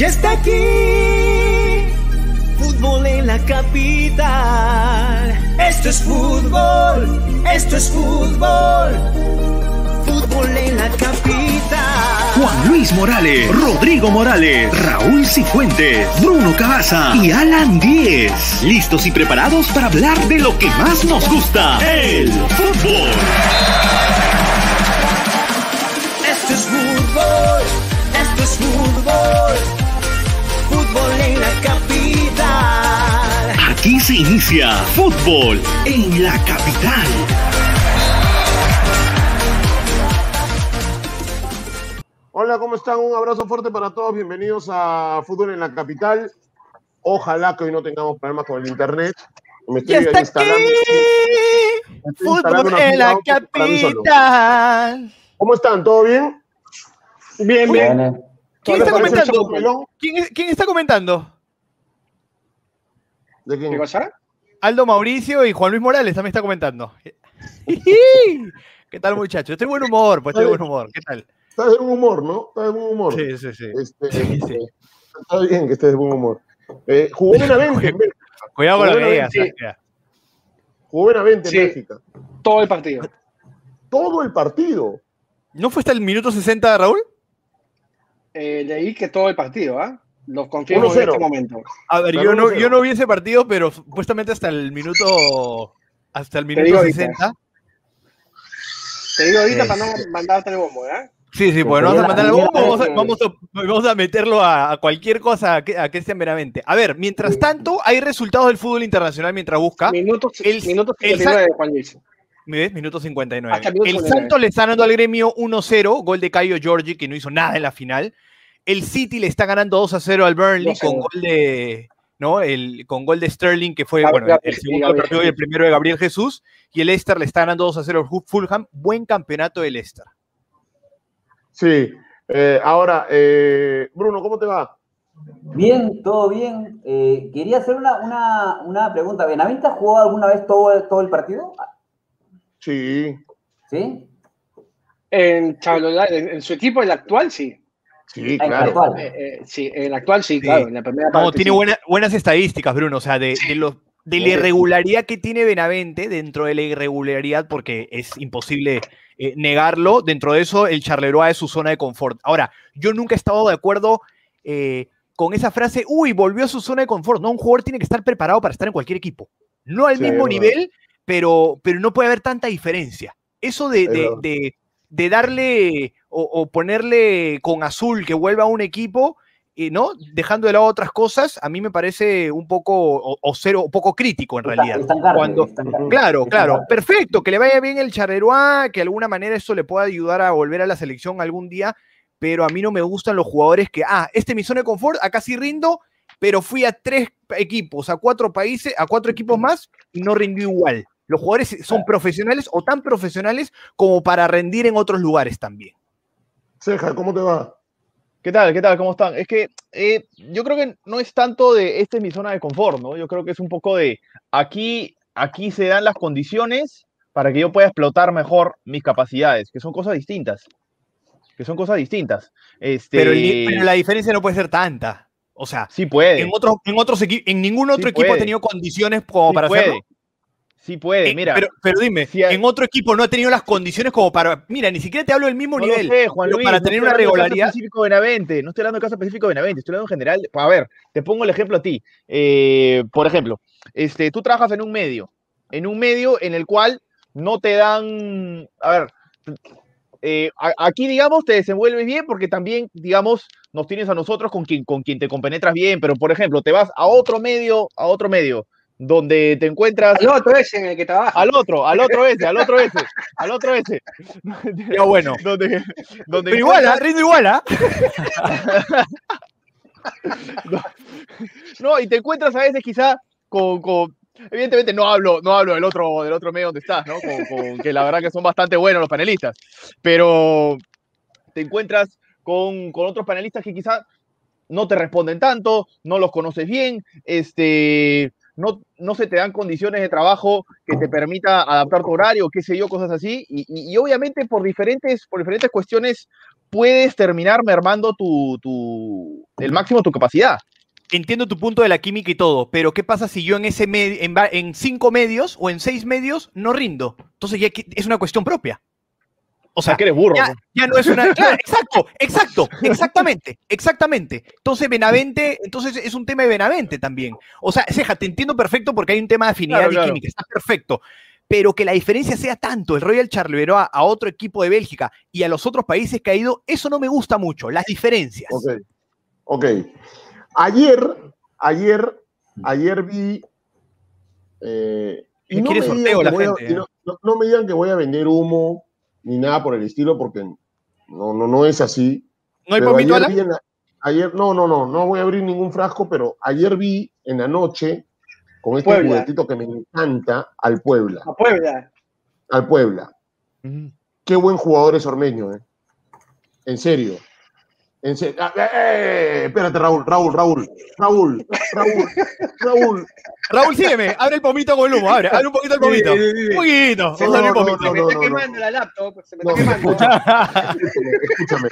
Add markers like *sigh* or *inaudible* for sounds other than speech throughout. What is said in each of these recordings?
Ya está aquí, fútbol en la capital. Esto es fútbol, esto es fútbol, fútbol en la capital. Juan Luis Morales, Rodrigo Morales, Raúl Cifuentes, Bruno Cabaza y Alan Díez. Listos y preparados para hablar de lo que más nos gusta, el fútbol. Esto es fútbol, esto es fútbol, Aquí se inicia fútbol en la capital. Hola, ¿cómo están? Un abrazo fuerte para todos. Bienvenidos a Fútbol en la Capital. Ojalá que hoy no tengamos problemas con el internet. Me estoy Ya está instalando. aquí. me estoy instalando Fútbol en la capital. ¿Cómo están? ¿Todo bien? Bien, bien. ¿Quién ¿Les está comentando? Quién está comentando? ¿De quién? ¿Qué cosa? Aldo Mauricio y Juan Luis Morales también está comentando. *laughs* ¿Qué tal, muchachos? Estoy de buen humor, pues estoy de buen humor. ¿Qué tal? Estás de buen humor, ¿no? Estás de buen humor. Sí, sí, sí. Este, Sí, sí. eh, Está bien que estés de buen humor. Eh, jugó Benavente. Cuidado con lo que digas. Jugó Benavente en Sí. Bélgica. Todo el partido. Todo el partido. ¿No fue hasta el minuto 60, Raúl? Eh, leí que todo el partido, ¿ah? Lo confirmo en 1-0. este momento. A ver, yo no, 1-0. yo no vi ese partido, pero supuestamente hasta el minuto. Hasta el minuto ahorita. 60. Te digo ahorita Eh, para no mandarte el bombo, ¿eh? Sí, sí, pues no vamos a mandar algo, primera vamos a, vez que- vamos a- vamos a meterlo a, a cualquier cosa a, Cristian Meramente. A ver, mientras tanto, hay resultados del fútbol internacional mientras busca. Minuto, el- minuto el 59 de Juan Luis. ¿Me ves? Minuto 59. Hasta el minuto el 59. Santos le está ganando al gremio 1-0, gol de Caio Giorgi, que no hizo nada en la final. El City le está ganando 2-0 al Burnley 2-0. con gol de. ¿no? El, con gol de Sterling, que fue Gabriel- bueno, el segundo Gabriel partido y el primero de Gabriel Jesús. Y el Leicester le está ganando 2-0 al Fulham. Buen campeonato del Leicester. Sí. Eh, ahora, eh, Bruno, ¿cómo te va? Bien, todo bien. Eh, quería hacer una, una, una pregunta. ¿Benavente ha jugado alguna vez todo, todo el partido? Sí. ¿Sí? En, Charlotte- en, en su equipo, el actual, sí. Sí, claro. actual. Eh, eh, sí, en el actual, sí, Sí. claro. En la primera parte. No, tiene sí. buena- buenas estadísticas, Bruno. O sea, de, de los- de la irregularidad que tiene Benavente dentro de la irregularidad, porque es imposible eh, negarlo, dentro de eso el Charleroi es su zona de confort. Ahora, yo nunca he estado de acuerdo eh, con esa frase, uy, volvió a su zona de confort. No, un jugador tiene que estar preparado para estar en cualquier equipo. No al Sí, mismo nivel, pero, pero no puede haber tanta diferencia. Eso de- de darle o, o ponerle con azul que vuelva a un equipo, eh, ¿no? Dejando de lado otras cosas, a mí me parece un poco, o, o cero, un poco crítico en realidad. Cuando-. Claro, claro, perfecto, que le vaya bien el Charleroi, que de alguna manera eso le pueda ayudar a volver a la selección algún día, pero a mí no me gustan los jugadores que, ah, este es mi zona de confort, acá sí rindo, pero fui a tres equipos, a cuatro países, a cuatro equipos más y no rindió igual. Los jugadores son profesionales o tan profesionales como para rendir en otros lugares también. Ceja, ¿cómo te va? ¿Qué tal? ¿Qué tal? ¿Cómo están? Es que eh, yo creo que no es tanto de esta es mi zona de confort, ¿no? Yo creo que es un poco de aquí, aquí se dan las condiciones para que yo pueda explotar mejor mis capacidades, que son cosas distintas. Que son cosas distintas. Este, Pero, el ni- pero la diferencia no puede ser tanta. O sea, sí puede. en otros, en otros equipos, en ningún otro Sí equipo ha puede. tenido condiciones como sí para puede. hacerlo. Sí puede, Eh, mira. Pero, pero dime, si hay- en otro equipo no ha tenido las condiciones como para. Mira, ni siquiera te hablo del mismo No lo nivel. sé, Juan pero Luis, para no tener una caso regularidad. específico de Benavente, no estoy hablando del caso específico de Benavente, estoy hablando en general. A ver, te pongo el ejemplo a ti. Eh, por ejemplo, este, tú trabajas en un medio, en un medio en el cual no te dan, a ver, eh, aquí, digamos, te desenvuelves bien porque también, digamos, nos tienes a nosotros con quien, con quien te compenetras bien, pero por ejemplo, te vas a otro medio, a otro medio, donde te encuentras Al otro ese en el que trabaja. al otro, al otro ese, al otro ese, al otro ese. Ya bueno. donde, donde Pero igual, encuentras- rindo igual, ¿ah? *laughs* No, y te encuentras a veces quizá con, con- evidentemente no hablo, no hablo del otro, del otro medio donde estás, ¿no? Con, con- que la verdad que son bastante buenos los panelistas, pero te encuentras con, con otros panelistas que quizá no te responden tanto, no los conoces bien, este, no, no se te dan condiciones de trabajo que te permita adaptar tu horario, qué sé yo, cosas así, y, y- obviamente por diferentes, por diferentes cuestiones puedes terminar mermando tu, tu, el máximo tu capacidad. Entiendo tu punto de la química y todo, pero ¿qué pasa si yo en ese en, en cinco medios o en seis medios no rindo? Entonces ya es una cuestión propia. O sea, que eres burro. ya, ya no es una. *laughs* claro, exacto, exacto, exactamente, exactamente. Entonces, Benavente, entonces es un tema de Benavente también. O sea, Ceja, te entiendo perfecto porque hay un tema de afinidad Claro, y claro. química, está perfecto. Pero que la diferencia sea tanto, el Royal Charleroi a, otro equipo de Bélgica y a los otros países que ha ido, eso no me gusta mucho, las diferencias. Ok. Ok. Ayer, ayer, ayer vi. eh, y no me, sorteo la a- gente, y no, no- no me digan que voy a vender humo ni nada por el estilo, porque no, no, no es así. ¿No hay Pero pomito, ayer, vi en la- ayer, no, no, no, no voy a abrir ningún frasco, pero ayer vi en la noche, con este Puebla. juguetito que me encanta, al Puebla. A Puebla. Al Puebla. Qué buen jugador es Ormeño, ¿eh? En serio. En serio. Ah, eh, eh, espérate, Raúl, Raúl, Raúl, Raúl, Raúl, Raúl. Raúl, sígueme, abre el pomito con el humo, abre, abre un poquito el pomito. Sí, sí, sí. Un poquito. Se me está quemando la laptop. Se me No, está quemando. escúchame, escúchame.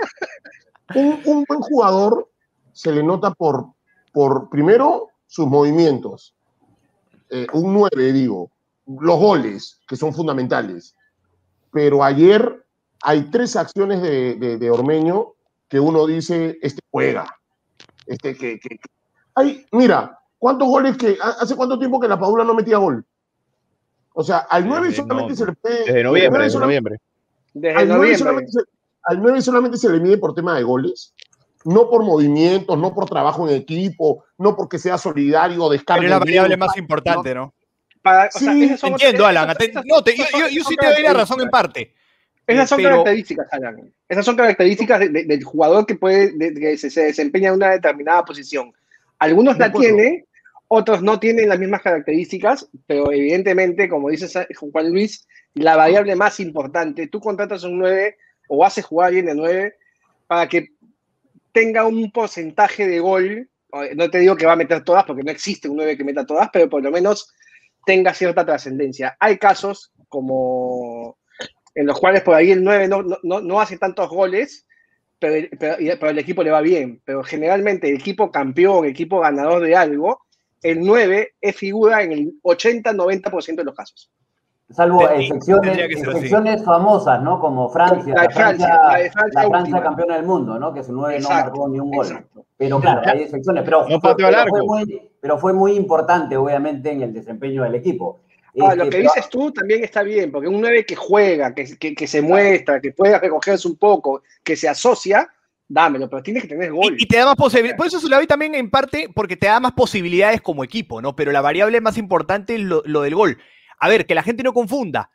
Un, un buen jugador se le nota por, por primero, sus movimientos. Eh, un 9, digo. Los goles, que son fundamentales. Pero ayer hay tres acciones de, de- de Ormeño que uno dice, este juega. Este que, que- que- Ay, mira, ¿cuántos goles que... ¿Hace cuánto tiempo que la Padula no metía gol? O sea, al 9 Desde solamente no- se le puede... Desde noviembre, nueve desde solamente- noviembre. Desde al 9, noviembre. solamente se, al 9 solamente se le mide por tema de goles, no por movimientos, no por trabajo en equipo, no porque sea solidario, descargue. Pero es la variable más importante, ¿no? Para- o sea, Sí, Entiendo, esas- Alan. esas- aten- No, te- yo, yo- sí te doy la razón en parte. Esas son Pero- características, Alan. Esas son características de- de- del jugador que puede de- que se, se desempeña en una determinada posición. Algunos la tienen, otros no tienen las mismas características, pero evidentemente, como dice Juan Luis, la variable más importante, tú contratas un 9 o haces jugar alguien de 9 para que tenga un porcentaje de gol. No te digo que va a meter todas, porque no existe un 9 que meta todas, pero por lo menos tenga cierta trascendencia. Hay casos como en los cuales por ahí el 9 no, no- no, no hace tantos goles, pero, el- pero, y- pero el equipo le va bien. Pero generalmente el equipo campeón, el equipo ganador de algo, el 9 es figura en el 80-90% de los casos. Salvo excepciones, excepciones famosas, ¿no? Como Francia, La la de Francia, Francia, la de Francia la Francia última. campeona del mundo, ¿no? Que su 9 no marcó ni un gol. exacto. Pero claro, hay excepciones, pero, No fue, pateó al pero fue arco. muy, pero fue muy importante, obviamente, en el desempeño del equipo. Ah, Este, lo que pero- dices tú también está bien, porque un 9 que juega, que, que, que se muestra, que pueda recogerse un poco, que se asocia, dámelo, pero tienes que tener gol. Y, y te da más posibilidades. Por eso se la vi también en parte porque te da más posibilidades como equipo, ¿no? Pero la variable más importante es lo, lo del gol. A ver, que la gente no confunda.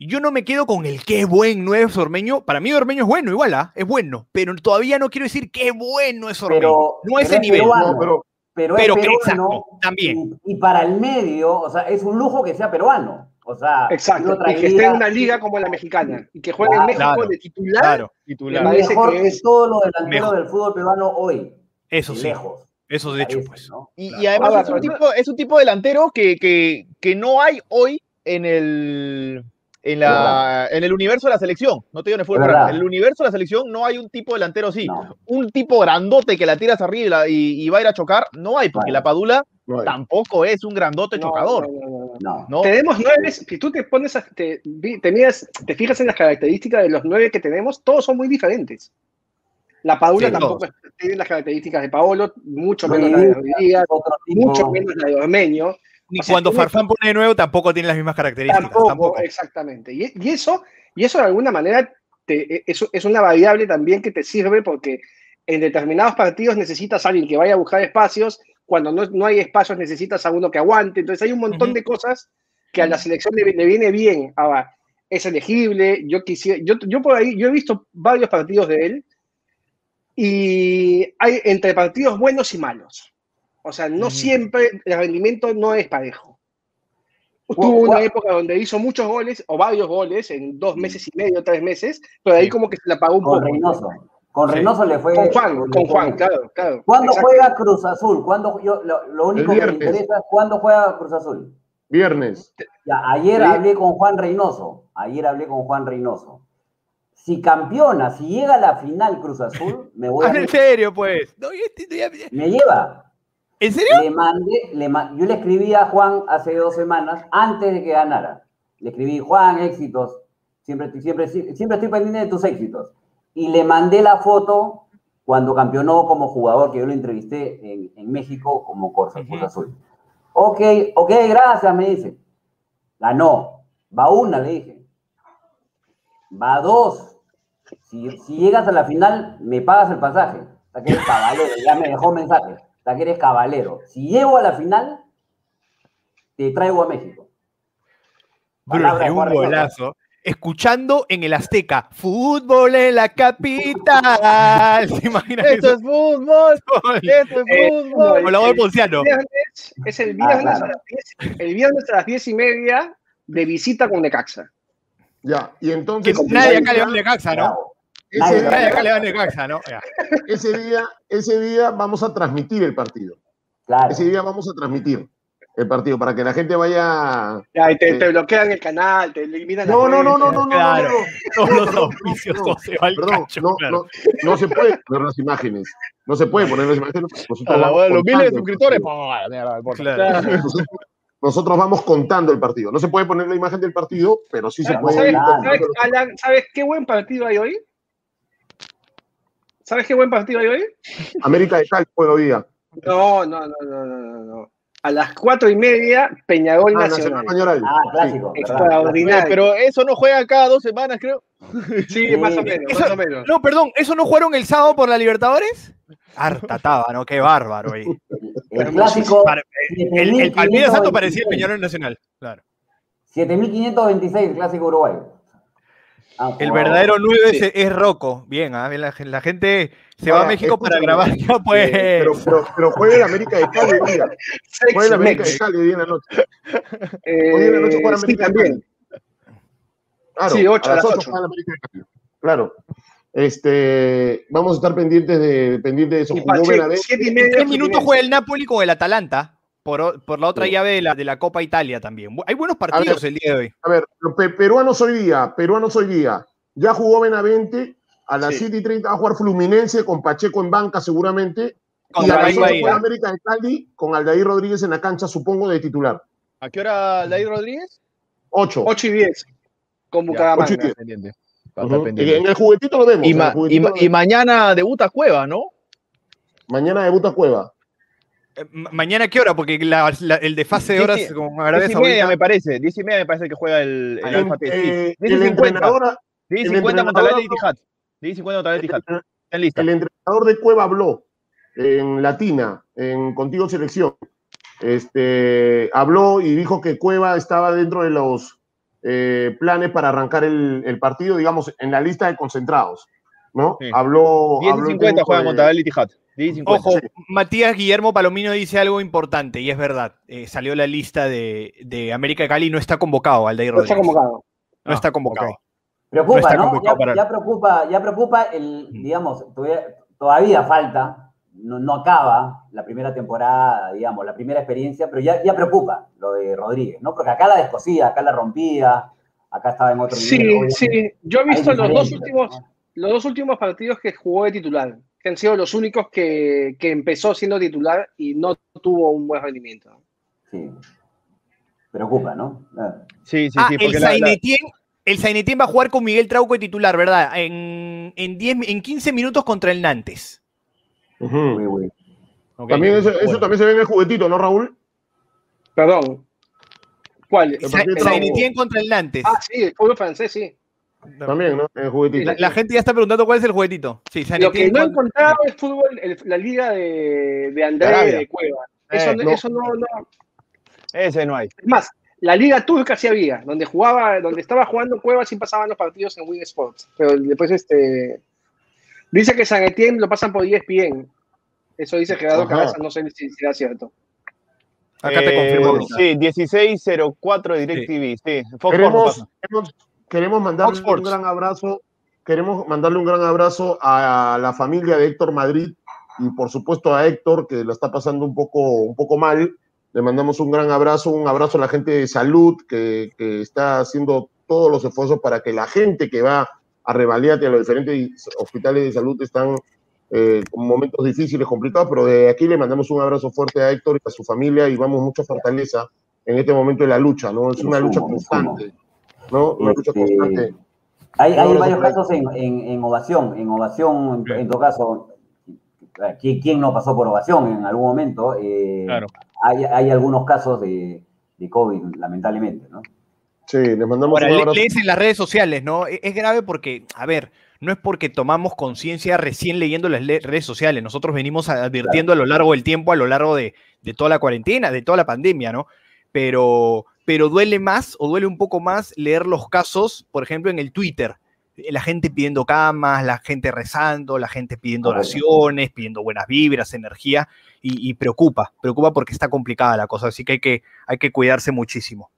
Yo no me quedo con el qué buen nuevo es Ormeño. Para mí Ormeño es bueno, igual, ¿ah? Es bueno. Pero todavía no quiero decir qué bueno es Ormeño. Pero- no a ese pero es nivel. peruano. No, pero pero, Pero es que peruano. exacto, también. Y, y para el medio, o sea, es un lujo que sea peruano. O sea, Exacto, yo y que esté en una liga como la mexicana y que juegue en Claro, México claro, de titular. Claro, Me Titular. es parece mejor que es todos los delanteros del fútbol peruano hoy. eso sí. Lejos. Eso de hecho, pues. ¿no? Y, Claro. y además Ahora, es, un pero- tipo, es un tipo delantero que, que, que no hay hoy en el, en, la, en el universo de la selección. No te digo en el fútbol, verdad. en el universo de la selección no hay un tipo delantero así. No. Un tipo grandote que la tiras arriba y, la- y- y va a ir a chocar, no hay, porque Vale. la Padula no tampoco es un grandote No, chocador. no, no, no, no. No. No, Tenemos nueve, si tú te pones, a- te, miras- te fijas en las características de los nueve que tenemos, todos son muy diferentes. La Padula Sí, tampoco tiene las características de Paolo, mucho menos la de tipo. mucho menos la de Ormeño. Ni cuando Farfán pone de nuevo tampoco tiene las mismas características. Tampoco, Tampoco. exactamente. Y, y eso, y eso de alguna manera te- e, es, es una variable también que te sirve porque en determinados partidos necesitas a alguien que vaya a buscar espacios, cuando no, no hay espacios necesitas a uno que aguante. Entonces hay un montón de cosas que a la selección le, le viene bien. Ahora, es elegible, yo quisiera, yo, yo por ahí, yo he visto varios partidos de él y hay entre partidos buenos y malos. O sea, no siempre el rendimiento no es parejo. Tuvo una época donde hizo muchos goles o varios goles en dos meses y medio, tres meses, pero ahí Sí. como que se la pagó un Con poco. Reynoso. Con Sí. Reynoso le fue. Con Juan, con Juan, claro, claro. ¿Cuándo Exacto. juega Cruz Azul? ¿Cuándo, yo, lo, lo único que me interesa es cuándo juega Cruz Azul. Viernes. Ya, ayer Sí. hablé con Juan Reynoso. Ayer hablé con Juan Reynoso. Si campeona, si llega a la final Cruz Azul, me voy a... *laughs* Ah, en serio, pues. No, ya- ya- ya- Me lleva. ¿En serio? Le mandé, le ma- yo le escribí a Juan hace dos semanas, antes de que ganara. Le escribí, Juan, éxitos. Siempre, estoy- siempre, siempre estoy pendiente de tus éxitos. Y le mandé la foto cuando campeonó como jugador, que yo lo entrevisté en, en México como Corsa, Ujú. Azul. Ok, ok, gracias, me dice. Ganó. Va una, le dije. Va dos. Si, si llegas a la final, me pagas el pasaje. O sea que eres caballero, ya me dejó mensaje. Que eres caballero. Si llego a la final, te traigo a México. Bruno, de un golazo. Escuchando en el Azteca, fútbol en la capital. *laughs* ¿Se imaginan Esto eso? es fútbol, esto es Eh, fútbol. Con la voz de Ponciano. Es el Ah, viernes, claro. a las 10, el viernes a las 10 y media de visita con Necaxa. Ya, y Que entonces. nadie ese acá le va a Necaxa, ¿no? Ese día- ese día, ese día vamos a transmitir el partido. Claro. Ese día vamos a transmitir el partido para que la gente vaya. Ya, y te, Sí. te bloquean el canal, te eliminan la No, no, no, no, no, no, Claro. no, no, Todos no, los perdón, auspicios, no, se va al Perdón, cacho, no, claro. no, no se puede poner las imágenes. No se puede poner las imágenes. Nosotros la los miles de contando el suscriptores. Claro. Nosotros, nosotros vamos contando el partido. No se puede poner la imagen del partido, pero sí se ¿Sabes, puede ¿Sabes- Alan, ¿sabes qué buen partido hay hoy? ¿Sabes qué buen partido hay hoy? América de Cali juega hoy día. No, no, no, no, no, no. A las cuatro y media, Peñarol Ah, Nacional. Nacional. Ah, clásico. Extraordinario. Pero eso no juega cada dos semanas, creo. Sí, más o menos, Eso- más o menos. No, perdón, ¿eso no jugaron el sábado por la Libertadores? Harta estaba, ¿no? Qué bárbaro ahí. El clásico. El, el Palmeiras Santo parecía el Peñarol Nacional. Claro. 7526, el clásico uruguayo. Ah, El verdadero 9 Sí. es, es Rocco. Bien, ¿ah? la, la gente se va a México para grabar. *laughs* Ya pues. Pero, pero, pero juega el América de Cali hoy día. Juega el América de. Cali hoy en la noche. Eh, Hoy en la noche juega sí, América de también. Cali. Claro, Sí, ocho, a a las las 8 ocho. juega el América de Cali. Claro. Este, vamos a estar pendientes de, pendientes de eso. Y Benavente. siete y En media, tres minutos juega el Napoli con el Atalanta. Por, por la otra Sí. llave de la, de la Copa Italia también. Hay buenos partidos el día de hoy. A ver, peruanos hoy día, peruanos hoy día. Ya jugó Benavente, a las Sí. 7 y 30 va a jugar Fluminense con Pacheco en banca seguramente. Con y a las David 8 Bahía. juega América de Cali con Aldair Rodríguez en la cancha, supongo, de titular. ¿A qué hora David Rodríguez? 8. 8 y 10. Con Bucaramanga. ocho y diez. Pendiente. Va a estar En pendiente. el juguetito lo vemos. Y, ma- y juguetito ma- lo y vemos. mañana debuta Cueva, ¿no? Mañana debuta Cueva. Eh, ma- ¿Mañana qué hora? Porque la- la- el de fase de horas y- con Arabia Diez y media me parece. Diez y media me parece que juega el, el Alfa T. Sí. Eh, Diez y el 50. entrenador, 10 y el 50 entrenador- Montalet y Tijat. 10 y 50 Montalet y Tijat. Están el entrenador de Cueva habló en Latina, en Contigo Selección. Este, habló y dijo que Cueva estaba dentro de los eh, planes para arrancar el, el partido, digamos, en la lista de concentrados. ¿no? Sí. Habló. 10 y habló el 50 técnico juega de- Montalet y Tijat. 10 y 50. Ojo, Matías Guillermo Palomino dice algo importante y es verdad. Eh, salió la lista de, de América de Cali y no está convocado Aldair No está Rodríguez. convocado. No está Ah, convocado. No Preocupa, está ¿no? convocado Ya, para- ya preocupa, ya preocupa el, digamos, todavía, falta, no, no acaba la primera temporada, digamos, la primera experiencia, pero ya, ya preocupa lo de Rodríguez, ¿no? Porque acá la descosía, acá la rompía, acá estaba en otro Sí, nivel. sí. Yo he visto los dos últimos, ¿no? los dos últimos partidos que jugó de titular, que han sido los únicos que, que empezó siendo titular y no tuvo un buen rendimiento. Sí. Preocupa, ¿no? Ah. Sí, sí, Ah, sí. el la- Sainetien va a jugar con Miguel Trauco de titular, ¿verdad? En, en, 10, en 15 minutos contra el Nantes. Ujú. Uy, uy. Ok. También eso, eso Bueno. también se ve en el juguetito, ¿no, Raúl? Perdón. ¿Cuál? Sainetien contra el Nantes. Ah, sí, el fútbol francés, sí. También, ¿no? En el juguetito. La, la gente ya está preguntando cuál es el juguetito. Sí, Lo que no he con- encontrado es fútbol, el- la liga de, de André Arabia. de Cueva. Eso, Eh, no- no. eso no, no. Ese no hay. Es más, la liga turca sí había, donde jugaba, donde estaba jugando Cueva sí pasaban los partidos en Win Sports. Pero después este dice que San Etienne lo pasan por ESPN. Eso dice Gerardo Ajá. Cabeza, no sé si será cierto. Acá te Eh, confirmo. Sí, 1604 de DirecTV. Sí, Fox Queremos, pasa. Queremos, mandarle Sports. un gran abrazo. Queremos mandarle un gran abrazo a la familia de Héctor Madrid y por supuesto a Héctor, que lo está pasando un poco, un poco mal. Le mandamos un gran abrazo, un abrazo a la gente de salud que, que está haciendo todos los esfuerzos para que la gente que va a Revaliate, a los diferentes hospitales de salud están eh, con momentos difíciles, complicados, pero de aquí le mandamos un abrazo fuerte a Héctor y a su familia y vamos mucha fortaleza en este momento de la lucha, ¿no? Es una lucha constante, ¿no? Una lucha Este, constante. Hay, hay No, varios no, casos en, en, en ovación, en ovación, en, en todo caso, ¿quién, quién no pasó por ovación en algún momento? Eh, Claro. hay, hay algunos casos de, de COVID, lamentablemente, ¿no? Sí, les mandamos Ahora, un lees en las redes sociales, ¿no? E- Es grave porque, a ver, no es porque tomamos conciencia recién leyendo las redes sociales. Nosotros venimos advirtiendo a lo largo del tiempo, a lo largo de, de toda la cuarentena, de toda la pandemia, ¿no? Pero, pero duele más o duele un poco más leer los casos, por ejemplo, en el Twitter. La gente pidiendo camas, la gente rezando, la gente pidiendo oraciones, pidiendo buenas vibras, energía, y, y preocupa, preocupa porque está complicada la cosa, así que hay que, hay que cuidarse muchísimo.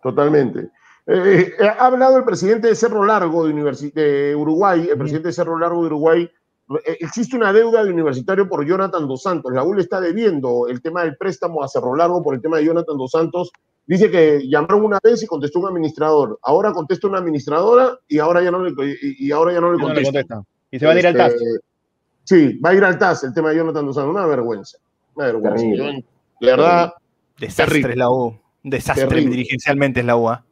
Totalmente. Eh, eh, ha hablado el presidente de Cerro Largo de, Universi- de Uruguay, el presidente de Cerro Largo de Uruguay. Eh, existe una deuda de universitario por Jonathan Dos Santos. La U le está debiendo el tema del préstamo a Cerro Largo por el tema de Jonathan Dos Santos. Dice que llamaron una vez y contestó un administrador. Ahora contesta una administradora y ahora ya no le, y, y ahora ya no le Ya no le contesta. Y se van a ir al TAS. Este, Sí, va a ir al TAS el tema de Jonathan Santos. Una vergüenza. Una vergüenza. Yo, de verdad, Desastre Terrible. es la U. Un desastre Terrible. dirigencialmente es la U. ¿ah?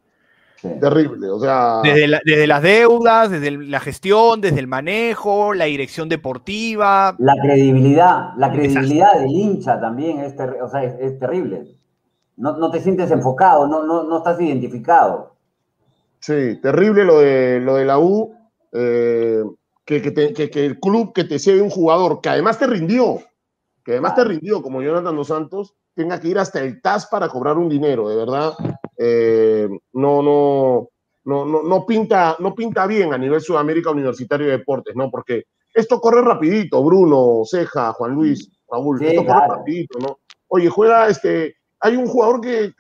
Sí. terrible. O sea, Desde, la- desde las deudas, desde el- la gestión, desde el manejo, la dirección deportiva. La credibilidad, la credibilidad del hincha también es, terri- o sea, es, es terrible. No, no te sientes enfocado, no, no, no estás identificado. Sí, terrible lo de, lo de la U, eh, que, que, te- que- que el club que te cede un jugador que además te rindió, que además te rindió, como Jonathan Dos Santos, tenga que ir hasta el TAS para cobrar un dinero, de verdad, eh, no, no, no, no, no, pinta, no pinta bien a nivel Sudamérica Universitario de Deportes, ¿no? Porque esto corre rapidito, Bruno, Ceja, Juan Luis, Raúl, Sí, esto corre rapidito, ¿no? Oye, juega este, hay un jugador que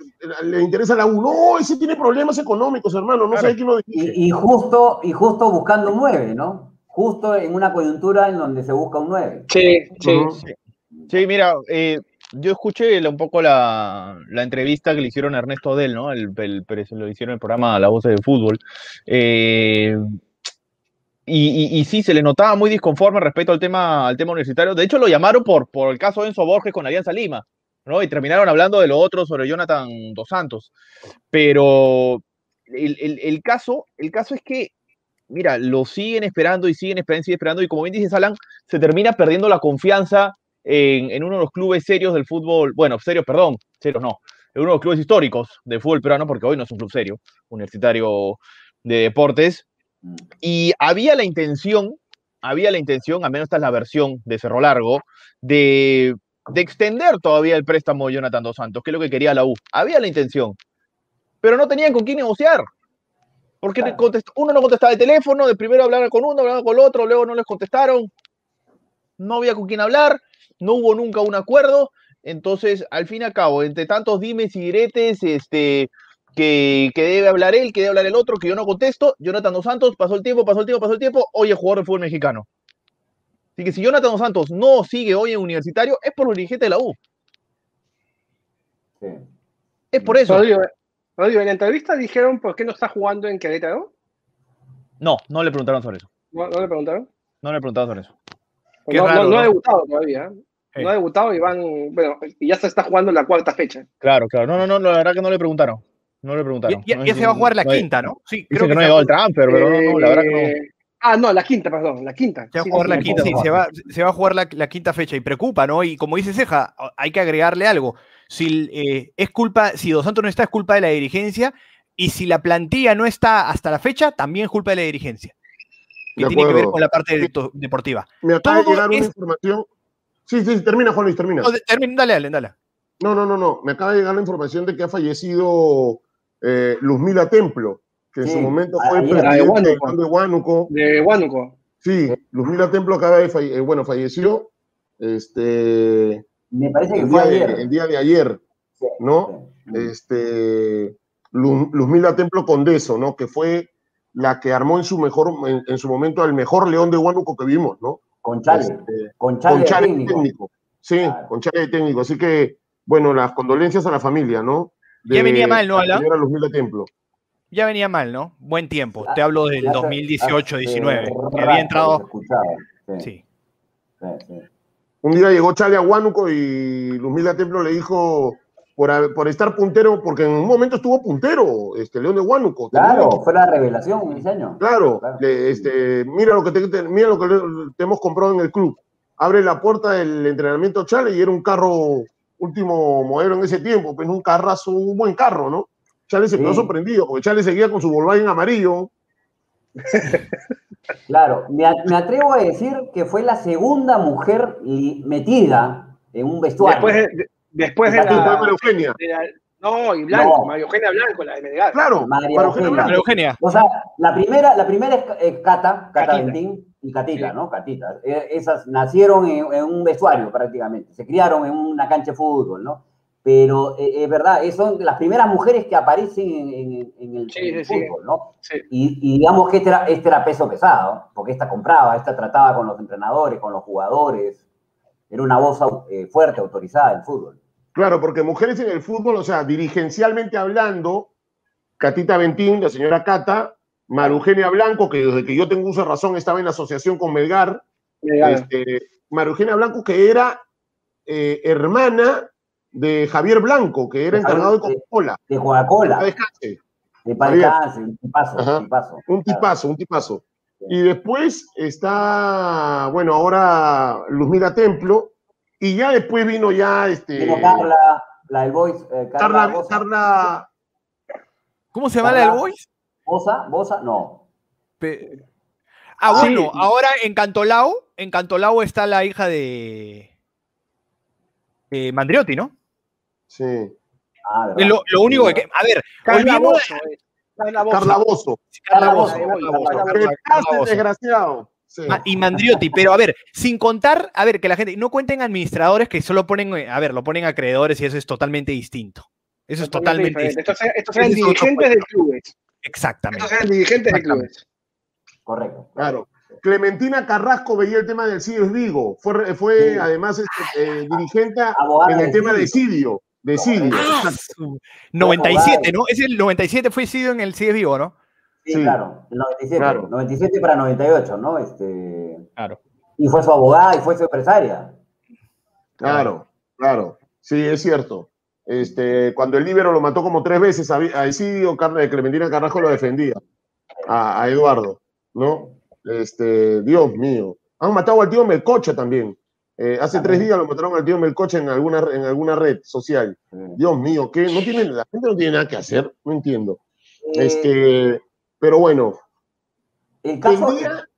le interesa a la U. No, ese tiene problemas económicos, hermano. No Claro. sé quién lo dice. Y, y justo, y justo buscando un 9, ¿no? Justo en una coyuntura en donde se busca un 9. Sí, sí. Ujú. Sí, mira, eh, yo escuché un poco la, la entrevista que le hicieron a Ernesto Del, ¿no? El, el- pero se lo hicieron en el programa La Voz del Fútbol. Eh, y, y- y sí, se le notaba muy disconforme respecto al tema, al tema universitario. De hecho, lo llamaron por, por el caso de Enzo Borges con Alianza Lima, ¿no? Y terminaron hablando de lo otro sobre Jonathan Dos Santos. Pero el, el- el caso, el caso es que, mira, lo siguen esperando y siguen esperando y siguen esperando. Y como bien dice Alan, se termina perdiendo la confianza en, en uno de los clubes serios del fútbol, bueno, serios, perdón, serios no, en uno de los clubes históricos del fútbol peruano, porque hoy no es un club serio, universitario de deportes, y había la intención, había la intención, al menos esta es la versión de Cerro Largo, de, de extender todavía el préstamo de Jonathan Dos Santos, que es lo que quería la U. Había la intención, pero no tenían con quién negociar. Porque Claro. uno no contestaba el teléfono, de primero hablaban con uno, hablaban con el otro, luego no les contestaron, no había con quién hablar, no hubo nunca un acuerdo, entonces al fin y al cabo, entre tantos dimes y diretes, este, que, que debe hablar él, que debe hablar el otro, que yo no contesto, Jonathan Dos Santos, pasó el tiempo, pasó el tiempo, pasó el tiempo, hoy es jugador de fútbol mexicano. Así que si Jonathan Dos Santos no sigue hoy en universitario, es por los dirigentes de la U, Sí. es por eso. Rodrigo, Rodrigo, en la entrevista dijeron por qué no está jugando en Querétaro. No, no le preguntaron sobre eso, ¿No, no le preguntaron? no le preguntaron sobre eso. Qué no, no- raro, no ¿no? ha debutado todavía. ¿eh? Sí. No ha debutado y van, bueno, y ya se está jugando la cuarta fecha. Claro, claro, no, no, no, la verdad que no le preguntaron, no le preguntaron. ya- No ya se va a jugar la no hay- quinta, ¿no? Sí, Dicen que no ha se llegado va- el transfer, pero no, no, la verdad que no. Ah, no, la quinta, perdón, la quinta. Se va a Sí, jugar sí, la sí, quinta, sí. se va, se va a jugar la, la quinta fecha y preocupa, ¿no? Y como dice Ceja, hay que agregarle algo. Si eh, es culpa, si Dos Santos no está, es culpa de la dirigencia, y si la plantilla no está hasta la fecha, también es culpa de la dirigencia. Que De tiene que ver con la parte de- deportiva. Me acaba de llegar una información. Sí, sí, termina, Juan Luis, termina. No, de- termina, dale, dale, dale. No, no, no, no. Me acaba de llegar la información de que ha fallecido eh, Luzmila Templo, que en Sí, su momento ayer. fue Ah, de presidente Huánuco. De Huánuco. De Huánuco. Sí, Luzmila Templo acaba de falle- eh, bueno, falleció este, Me parece que el, fue de, ayer. el día de ayer, Sí, ¿no? sí. Este, Lu- Luzmila Templo Condeso, ¿no? Que fue la que armó en su mejor, en, en su momento al mejor León de Huánuco que vimos, ¿no? Con Chale, Este, con Chale, con Chale de técnico. técnico. Sí, Claro. con Chale de técnico. Así que, bueno, las condolencias a la familia, ¿no? Ya venía mal, ¿no, la Alan? señora Luzmila Templo. Ya venía mal, ¿no? Buen tiempo. Te hablo del Ya hace- 2018, hace 19. Que había entrado. Sí. Un día llegó Chale a Huánuco y Luzmila Templo le dijo por, por estar puntero, porque en un momento estuvo puntero, este León de Huánuco. Claro, fue la revelación ese año. Claro, Claro. le- este, mira lo que te, te- mira lo que te hemos comprado en el club. Abre la puerta del entrenamiento Chale y era un carro último modelo en ese tiempo, pues un carrazo, un buen carro, ¿no? Chale se quedó Sí. sorprendido, porque Chale seguía con su Volkswagen amarillo. Claro, me, atrevo a decir que fue la segunda mujer metida en un vestuario. Después de, de- después de la, María Eugenia. de la- No, y Blanco, No. María Eugenia Blanco, la de Melgar. Claro, María María Eugenia Eugenia. Blanco. Eugenia. O sea, la primera, la primera es, es Cata, Cata. Ventín y Catita, Sí. ¿no? Catita. Eh, Esas nacieron en, en un vestuario prácticamente, se criaron en una cancha de fútbol, ¿no? Pero eh, es verdad, eh, son las primeras mujeres que aparecen en, en- en el, Sí, en el sí, sí. fútbol, ¿no? Sí. Y, y digamos que este era, este era peso pesado, porque esta compraba, esta trataba con los entrenadores, con los jugadores. Era una voz eh, fuerte, autorizada del fútbol. Claro, porque mujeres en el fútbol, o sea, dirigencialmente hablando, Catita Ventín, la señora Cata, María Eugenia Blanco, que desde que yo tengo uso de razón estaba en la asociación con Melgar, Melgar. este, María Eugenia Blanco, que era eh, hermana de Javier Blanco, que era De encargado de Coca-Cola. De Coca-Cola, de descanse, un tipazo, Ajá. un tipazo. Un Claro. tipazo, un tipazo. Y después está, bueno, ahora Luzmila Templo, y ya después vino ya este. Vino Carla, la del Voice, eh, Carla, Carla, Bosa. Carla- ¿Cómo se llama la del. Boys? Bosa, Bosa, no. Pe- Ah, Sí. bueno, ahora en Cantolao, en Cantolao está la hija de eh, Mandriotti, ¿no? Sí, Ah, lo, lo único que. A ver, Carla Bozo, eh. Carla Bozo. Carla Bozo. Carla Carla Bozo, Bozo. Carla Bozo, Carla ¿Qué Carla pasa, Bozo. desgraciado? Sí. Ma- Y Mandriotti, pero a ver, sin contar, a ver, que la gente, no cuenten administradores que solo ponen, eh, a ver, lo ponen acreedores y eso es totalmente distinto. Eso es totalmente distinto. Estos, eran- estos dirigentes de clubes. Exactamente. Estos eran dirigentes de clubes. Correcto. Claro. Clementina Carrasco veía el tema del CIDES Vigo. Fue, fue Sí. además este, eh, dirigente en el de tema de Sidio. De Sidio. Ah, exacto. su- 97, ¿no? Es el 97 fue sido en el CIE Vivo, ¿no? Sí, Sí. claro, el 97. Claro. 97 para 98, ¿no? Este, Claro. y fue su abogada y fue su empresaria. Claro, claro. Sí, es cierto. Este, cuando el Libero lo mató como tres veces a, Isidio, Carla- Clementina Carrasco lo defendía. A, a Eduardo, ¿no? Este, Dios mío. Han matado al tío Melcocha también. Eh, hace tres días lo mataron al tío Melcocha en alguna, en alguna red social. Sí. Dios mío, ¿qué? No tiene, la gente no tiene nada que hacer, no entiendo. Eh, Este, pero bueno, el día,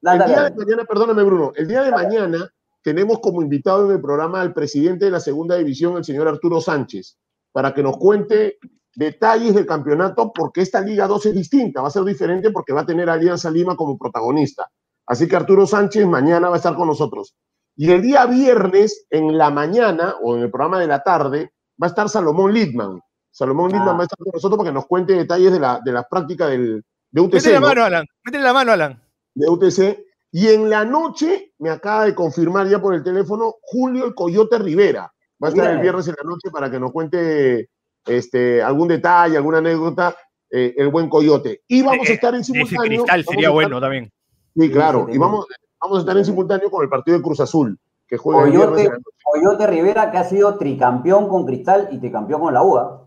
Dale, el día de mañana, perdóname Bruno, el día de mañana tenemos como invitado en el programa al presidente de la segunda división, el señor Arturo Sánchez, para que nos cuente detalles del campeonato, porque esta Liga 2 es distinta, va a ser diferente porque va a tener a Alianza Lima como protagonista. Así que Arturo Sánchez mañana va a estar con nosotros. Y el día viernes, en la mañana o en el programa de la tarde, va a estar Salomón Lidman. Salomón Ah. Lidman va a estar con nosotros para que nos cuente detalles de la, de la práctica del, de UTC. Métele la ¿no? mano, Alan. Métele la mano, Alan. de UTC. Y en la noche me acaba de confirmar ya por el teléfono Julio el Coyote Rivera. Va a estar el viernes en la noche para que nos cuente este, algún detalle, alguna anécdota, eh, el buen Coyote. Y vamos a estar en Ese simultáneo. cristal sería estar- bueno también. Sí, claro. Y vamos, vamos a estar en simultáneo con el partido de Cruz Azul, que juega el Coyote, noche. Coyote Rivera, que ha sido tricampeón con Cristal y tricampeón con la UA.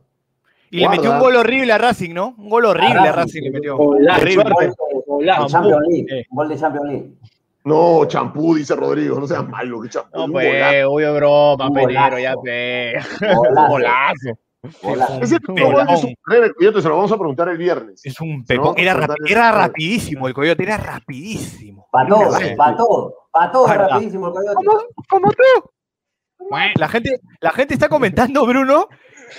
Y le metió un gol horrible a Racing, ¿no? Un gol horrible a Racing, Racing le metió. Golazo, Horrible. Gol de, Champions League. Eh. Gol de Champions League. No, champú, dice Rodrigo. No seas malo, que champú. No, pues, obvio broma, ya golazo. pe. *laughs* Golazo. Golazo. Ese Un gol de golón. su carrera, el Coyote, se lo vamos a preguntar el viernes. Es un pepón. Era, rapi- era rapidísimo el Coyote, era rapidísimo. Para todo, Sí. para todo, para todo Para- rapidísimo el Coyote. ¿Cómo, cómo tú? La gente, la gente está comentando, Bruno,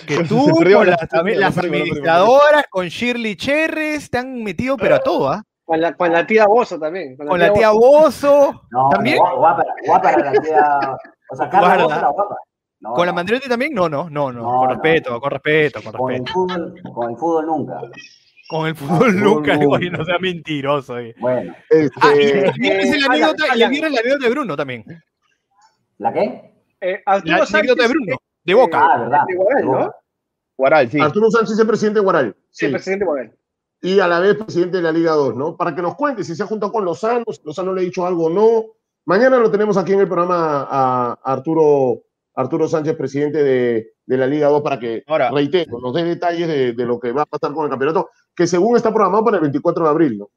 que *laughs* tú, con la- las, las la la administradoras, con Shirley Cherres, te han metido, pero a todo, ¿ah? Con la, con la tía Bozo también. Con la tía Bozo. Bozo, No, ¿También? guapa, guapa la tía. O sea, Carla. Bozo era guapa. No, con la no, Mandriotti también, no, no, no, no, No, con no. respeto, con respeto, con Con el respeto. fútbol, con el fútbol nunca. Con el fútbol fútbol nunca, oye, no sea mentiroso. Bueno, Este, Ah, y el viernes la anécdota, y Alan. viernes la anécdota de Bruno también. ¿la qué? Eh, La Arturo anécdota de Bruno, de Boca. Ah, verdad. de Guaral, ¿no? Boca. Guaral, sí. Arturo Sánchez es presidente de Guaral. Sí, presidente Guaral. y a la vez presidente de la Liga 2, ¿no? Para que nos cuente si se ha juntado con Lozano, si Lozano le ha dicho algo o no. Mañana lo tenemos aquí en el programa a Arturo, Arturo Sánchez, presidente de, de la Liga 2, para que Ahora- reitero, nos dé detalles de, de lo que va a pasar con el campeonato, que según está programado para el 24 de abril, ¿no?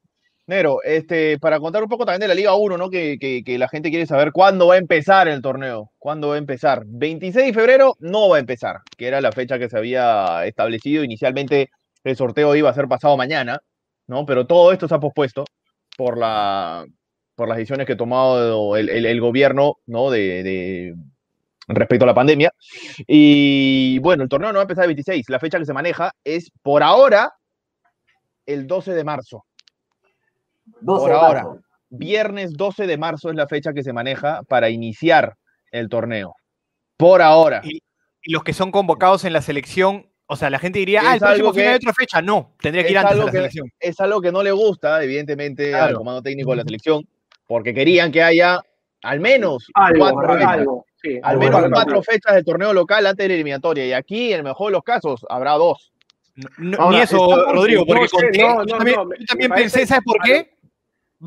Nero, este, para contar un poco también de la Liga 1, ¿no? Que, que- que la gente quiere saber cuándo va a empezar el torneo. ¿Cuándo va a empezar? 26 de febrero no va a empezar, que era la fecha que se había establecido. Inicialmente el sorteo iba a ser pasado mañana, ¿no? Pero todo esto se ha pospuesto por, la, por las decisiones que ha tomado el, el- el gobierno, ¿no? De, de- respecto a la pandemia. Y bueno, el torneo no va a empezar el 26. La fecha que se maneja es por ahora el 12 de marzo. 12 Por de ahora. marzo. Viernes 12 de marzo es la fecha que se maneja para iniciar el torneo. Por ahora. Y los que son convocados en la selección, o sea, la gente diría, ah, el próximo hay otra fecha. No, tendría que ir es antes a la que- selección. Es algo que no le gusta, evidentemente, al comando técnico de la selección, porque querían que haya al menos Algo, cuatro algo. Sí, Al menos cuatro fechas del torneo local antes de la eliminatoria. Y aquí, en el mejor de los casos, habrá dos. No- Ahora, ni eso, estamos- Rodrigo, porque no sé, conté- no, yo también, no, yo también pensé, ¿sabes por a qué?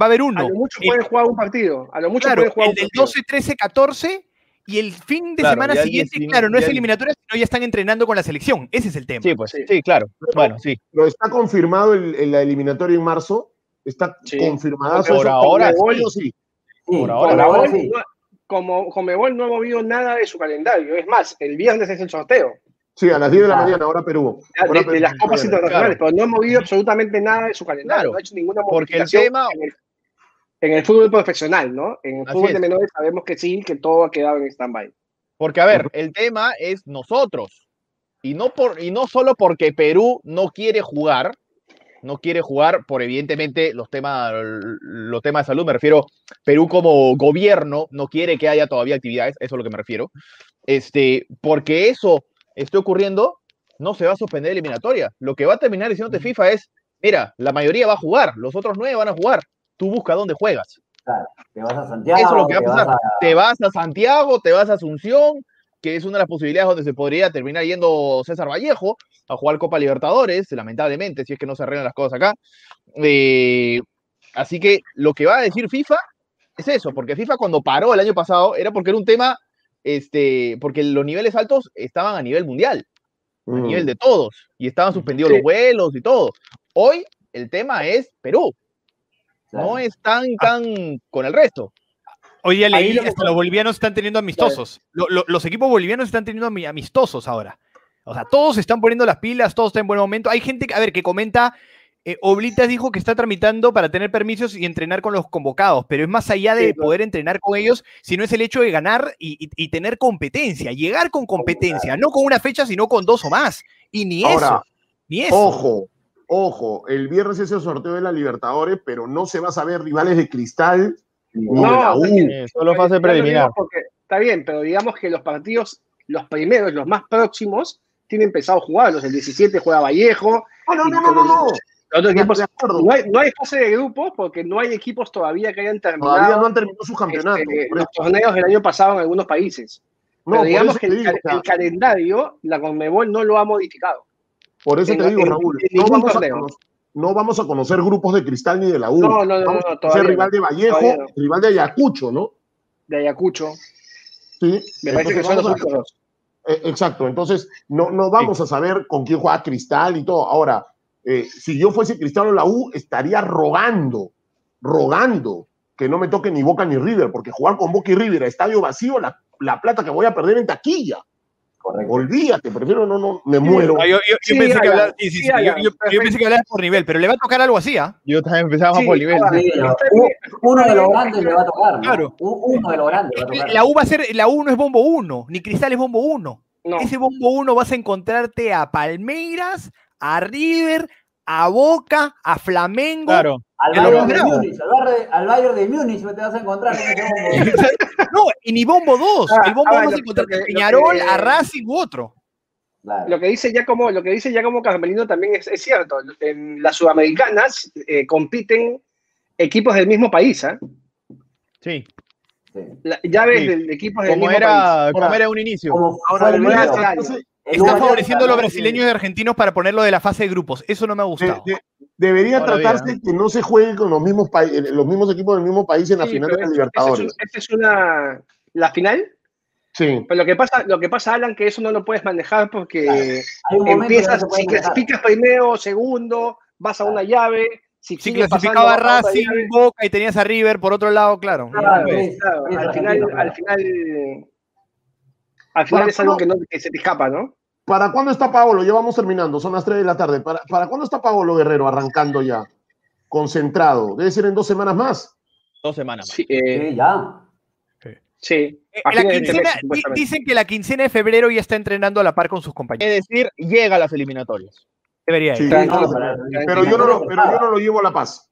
Va a haber A uno. lo mucho Eh, pueden jugar un partido. A lo mucho Claro, pueden jugar el un del partido. 12, 13, 14 y el fin de Claro, semana siguiente, 19, claro, no es eliminatoria, sino ya están entrenando con la selección. Ese es el tema. Sí, pues, Sí. sí, claro. Bueno, sí. Pero está confirmado el, el- la eliminatoria en marzo. Está Sí. confirmada. Por ahora sí. Por ahora, por ahora no- como Comebol no ha movido nada de su calendario. Es más, el viernes es el sorteo Sí, a las 10 de la Ah. mañana, ahora Perú. de, Hora de Perú. las copas internacionales, pero no ha movido absolutamente nada de su calendario. Claro, no ha hecho ninguna porque el modificación tema- en, el, en el fútbol profesional, ¿no? En el Así fútbol de es. menores sabemos que sí, que todo ha quedado en stand-by. Porque, a ver, el tema es nosotros. Y no, por, y no solo porque Perú no quiere jugar, no quiere jugar por evidentemente los temas, los temas de salud, me refiero, Perú como gobierno no quiere que haya todavía actividades, eso es a lo que me refiero. Este, porque eso esté ocurriendo, no se va a suspender la eliminatoria. Lo que va a terminar diciéndote FIFA es, mira, la mayoría va a jugar, los otros nueve van a jugar, tú busca dónde juegas. Te vas a Santiago, Eso es lo que va a pasar. vas Te vas a Santiago, te vas a Asunción, que es una de las posibilidades donde se podría terminar yendo César Vallejo a jugar Copa Libertadores, lamentablemente, si es que no se arreglan las cosas acá. Eh, así que lo que va a decir FIFA es eso, porque FIFA cuando paró el año pasado era porque era un tema, este, porque los niveles altos estaban a nivel mundial, a Mm. nivel de todos, y estaban suspendidos Sí. los vuelos y todo. Hoy el tema es Perú, Claro. no es tan, tan con el resto. Hoy día leí, lo que hasta los bolivianos están teniendo amistosos. Lo- lo- los equipos bolivianos están teniendo ami- amistosos ahora. O sea, todos se están poniendo las pilas, todos están en buen momento. Hay gente, a ver, que comenta, eh, Oblitas dijo que está tramitando para tener permisos y entrenar con los convocados, pero es más allá de Sí, claro. poder entrenar con ellos, sino es el hecho de ganar y, y- y tener competencia, llegar con competencia, no con una fecha, sino con dos o más. Y ni Ahora, eso, ni eso. Ojo, ojo, el viernes es el sorteo de la Libertadores, pero no se va a saber rivales de cristal bien. Eh, solo fase preliminar. porque- está bien, pero digamos que los partidos, los primeros, los más próximos, tienen empezado a jugarlos. El 17 juega Vallejo. No, no, no, no, no, no. No, hay, no hay fase de grupos porque no hay equipos todavía que hayan terminado Todavía no han terminado sus campeonatos. este, los torneos del año pasado en algunos países. no, pero digamos que el, digo, cal- o sea, el calendario, la Conmebol no lo ha modificado. por eso en- te digo, en- Raúl, en no vamos, a no vamos a conocer grupos de cristal ni de la U. No, no, no, vamos no, conocer rival de Vallejo, no. rival de Ayacucho, ¿no? De Ayacucho. Sí. Me parece que son los vamos a- únicos dos. Eh, exacto, entonces no, no vamos a saber con quién juega Cristal y todo. Ahora, eh, si yo fuese Cristal o la U, estaría rogando, rogando que no me toque ni Boca ni River, porque jugar con Boca y River a estadio vacío, la, la plata que voy a perder en taquilla. Correcto. Olvídate, prefiero no, no, me muero. Yo, yo- yo Sí, pensé que Alan, hablaba- sí, sí, sí, sí, yo- Alan, yo- yo perfecto. pensé que hablaba por nivel, pero le va a tocar algo así, ¿ah? Yo también empezaba Sí, por nivel. uno de los grandes le va a tocar. ¿no? Claro. Uno de los grandes le va a tocar. La U va a ser, la U no es bombo 1, ni Cristal es bombo 1. No, Ese bombo 1 vas a encontrarte a Palmeiras, a River, a Boca, a Flamengo. Claro. Al Ya Bayern de. Múnich, al Bayern de- al Bayern de Múnich te vas a encontrar en ese bombo. *laughs* No, y ni bombo 2. Ah, el bombo ah, 1 vas lo- a encontrarte lo a que- Peñarol, que- a Racing u otro. Claro. lo que dice ya como lo que dice ya como Carmelino también es, es cierto. En las sudamericanas eh, compiten equipos del mismo país, ¿ah? Sí. La- llaves Sí. de equipos del Como mismo país. era, como Ahora- era un inicio. Como Ahora, no Está favoreciendo a los brasileños y argentinos para ponerlo de la fase de grupos. Eso no me ha De, gustado. de- debería la tratarse que no se juegue con los mismos, eh, los mismos equipos del mismo país en la Sí, final pero de la es- Libertadores. Esta es, una. La final. Sí. Pero lo que pasa, lo que pasa, Alan, que eso no lo puedes manejar porque no empiezas, si clasificas primero segundo, vas a una llave. Si, Si clasificaba pasando, a Racing, llave. Boca y tenías a River por otro lado, claro. Claro, Pues, Claro, al final, al final, al final es algo que, no, que se te escapa, ¿no? ¿Para cuándo está Paolo? Ya vamos terminando, son las 3 de la tarde. ¿Para, ¿Para cuándo está Paolo Guerrero arrancando ya? Concentrado. Debe ser en dos semanas más. Dos semanas. más. Sí, eh, ya. sí. eh, la quincena- mes, dicen que la quincena de febrero ya está entrenando a la par con sus compañeros. Es decir, llega a las eliminatorias. Debería ir. Sí. No, pero- yo no lo, pero yo no lo llevo a La Paz.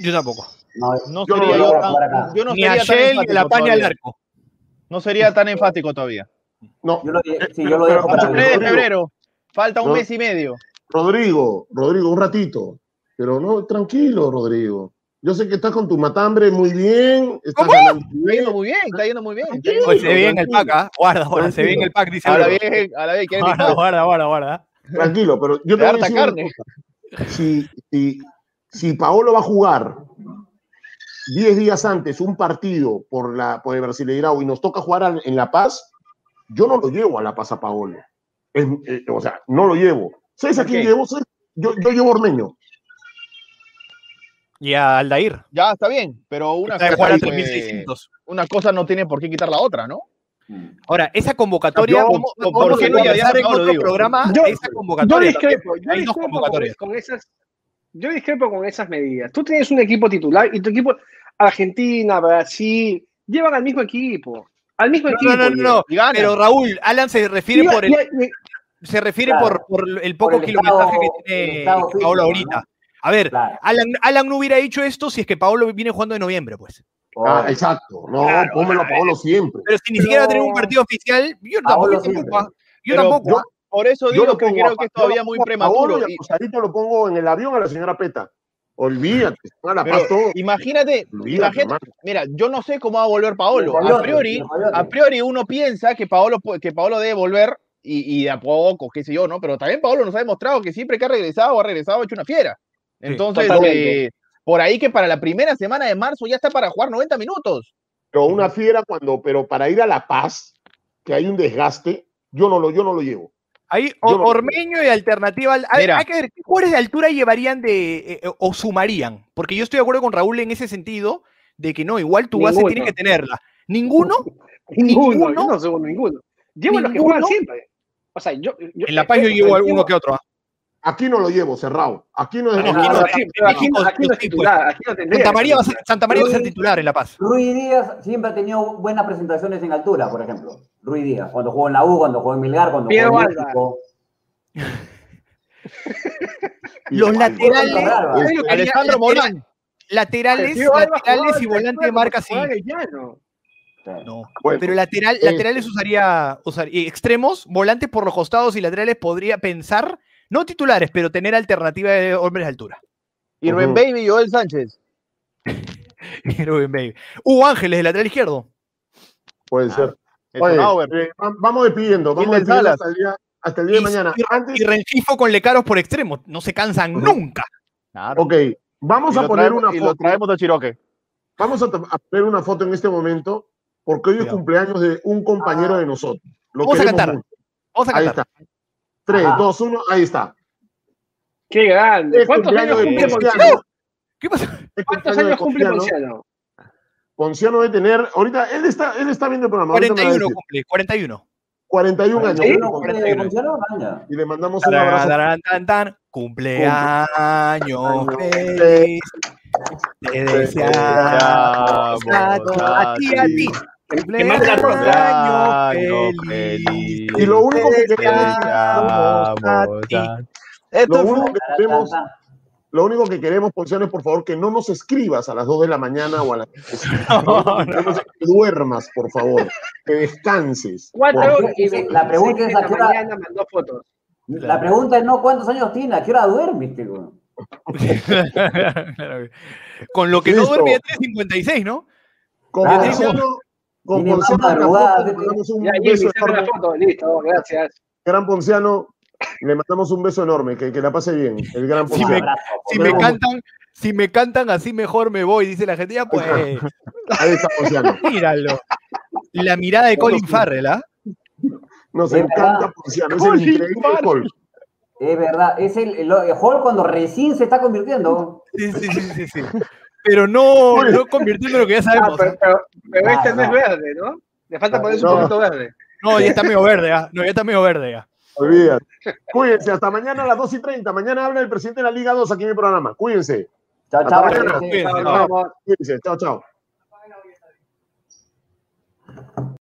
Yo tampoco. No, No Yo no sería lo yo tan, no Ni a sería Shell, enfático la paña al arco. No sería tan enfático todavía. No. yo lo, sí, yo lo Pero- dejo para pero- 3 de Rodrigo. febrero. Falta un No. mes y medio. Rodrigo, Rodrigo, un ratito. Pero no, tranquilo, Rodrigo. Yo sé que estás con tu matambre muy bien. Estás ¿Cómo? ganando Está bien. yendo muy bien, está yendo muy bien. Pues se ve en el pack, ¿ah? Guarda, guarda, se ve en el pack, dice Ahora bien, ahora bien, ¿quieres Guarda, guarda, guarda, guarda. Tranquilo, pero yo te voy a decir carne. Si, si, si Paolo va a jugar 10 días antes un partido por, la, por el Brasileirao y nos toca jugar en La Paz, yo no lo llevo a La Paz a Paolo. Es- eh, o sea, no lo llevo. ¿Sabes a ¿Por quién llevo? Yo, yo llevo a Ormeño. Y a Aldair. Ya está bien, pero una Está cosa, jugar a 3600. una cosa no tiene por qué quitar la otra, ¿no? Ahora, esa convocatoria, Yo- ¿por qué no ya- en otro digo? programa Yo- esa Yo convocatoria. discrepo, yo Hay dos discrepo con, convocatorias. con esas. Yo discrepo con esas medidas. Tú tienes un equipo titular y tu equipo, Argentina, Brasil, llevan al mismo equipo. Al mismo No, equipo. no, no, no, no. Pero Raúl, Alan se refiere Y- por el, y- y- se refiere Claro. por, por el poco el kilometraje estado- que tiene Paolo ahorita. ¿no? A ver, Claro. Alan, Alan no hubiera dicho esto si es que Paolo viene jugando en noviembre, pues. Ah, exacto. No, Claro, pónmelo a Paolo siempre. Pero si ni siquiera va a tener un partido oficial, yo Paolo tampoco. Yo tampoco. ah. Yo Pero tampoco, yo-. Por eso digo que creo a- que es todavía muy prematuro. Paolo y a lo pongo en el avión a la señora Peta. Olvídate, a la pero paz todo. imagínate, Olvídate, imagínate, mira, yo no sé cómo va a volver Paolo. A priori, a priori uno piensa que Paolo, que Paolo debe volver y, y de a poco, qué sé yo, ¿no? Pero también Paolo nos ha demostrado que siempre que ha regresado, ha regresado hecho una fiera. Entonces, eh, por ahí que para la primera semana de marzo ya está para jugar 90 minutos. Pero una fiera cuando, pero para ir a La Paz, que hay un desgaste, yo no lo, yo no lo llevo. Ahí Yo Ormeño y alternativa. al- Hay, Mira. hay que ver qué jugadores de altura llevarían de eh, o sumarían. Porque yo estoy de acuerdo con Raúl en ese sentido de que no, igual tu base Ninguno. tienes que tenerla. Ninguno. *laughs* Ninguno, ¿Ninguno? yo no ninguno. Llevo los que ¿Ninguno? juegan siempre. O sea, yo. yo- En La Paz yo eh, llevo eh, alguno que otro. Aquí no lo llevo, cerrado. Aquí no es no, aquí no, aquí, aquí, aquí no es sí, titular, aquí no tendría Santa María, va a ser Santa María va a ser titular en La Paz. Rui Díaz siempre ha tenido buenas presentaciones en altura, por ejemplo. Rui Díaz, cuando jugó en la U, cuando jugó en Milgar, cuando Piero jugó en. México. *laughs* Los laterales. Alejandro Morán. Laterales, laterales y volante de marca sí. No. Bueno, Pero lateral, este- laterales usaría, usar- y extremos, volantes por los costados y laterales podría pensar, no titulares, pero tener alternativa de hombres de altura. Ujú. Baby y Joel Sánchez. *laughs* Rubén Baby. Hugo Ángeles, de lateral izquierdo. puede ser. Oye, eh, va- vamos despidiendo, vamos despidiendo hasta el día, hasta el día de Y- mañana. y- Antes, Y Rengifo con Lecaros por extremo. No se cansan nunca. Claro. ok, vamos Y a poner traemos- una y lo foto. traemos a Chiroque. Vamos a, a poner una foto en este momento, porque hoy es Cuidado. cumpleaños de un compañero de nosotros. Lo Vamos a cantar. mucho. Vamos a Ahí cantar. está. 3, Ajá. 2, 1, ahí está. Qué grande. Es ¿Cuántos años cumple Ponciano. *laughs* ¿Qué pasa? ¿Cuántos años cumple Ponciano. Ponciano? Debe tener, ahorita, él está, él está viendo el programa. ahorita me va a 41 decir. cumple, 41. 41 años. ¿Sí? cumple ¿No Ponciano. cumple 41. Ponciano? Vaya. Y le mandamos un abrazo. tarán, tan, tan. Cumpleaños Año feliz. Te deseamos a, Deseamos a ti, a ti. Cumpleaños feliz. Y lo único que queremos, a ti. lo único que queremos, lo único que queremos, Ponciano, es por favor que no nos escribas a las 2 de la mañana o a las Queremos *laughs* que duermas, por favor. Que descanses. Cuatro y la pregunta 26 es, ¿a qué hora? mandó fotos. La pregunta es no cuántos años tiene, a qué hora duerme este güey? Claro. *laughs* Con lo que no Listo. duerme ya tiene 56, ¿no? Con Claro. Ponciano, con Ponciano le mandamos un Ya, beso Jimmy, saca la enorme. foto. Listo, gracias. Gran Ponciano, Le mandamos un beso enorme, que, que la pase bien. El gran Si Ponciano. me, Abrazo. si me cantan, si me cantan así mejor me voy, dice la gente. Ya pues, Ahí está Ponciano. *laughs* míralo. La mirada de Colin Farrell, ¿ah? Nos Es encanta verdad. Ponciano. Es el increíble. Hulk. Es verdad, es el, el, el Hall cuando recién se está convirtiendo. Sí, sí, sí, sí, sí pero no, no convirtiendo lo que ya sabemos. Ah, pero, pero, pero este no, no, es verde, ¿no? Le falta ponerse no. un poquito verde. No, ya está medio verde, ¿eh? No, ya está medio verde, ya. Olvídate. Cuídense, hasta mañana a las 2 y 30. Mañana habla el presidente de la Liga 2 aquí en mi programa. Cuídense. Chao, chao. Mañana. Cuídense, chao, chao. chao.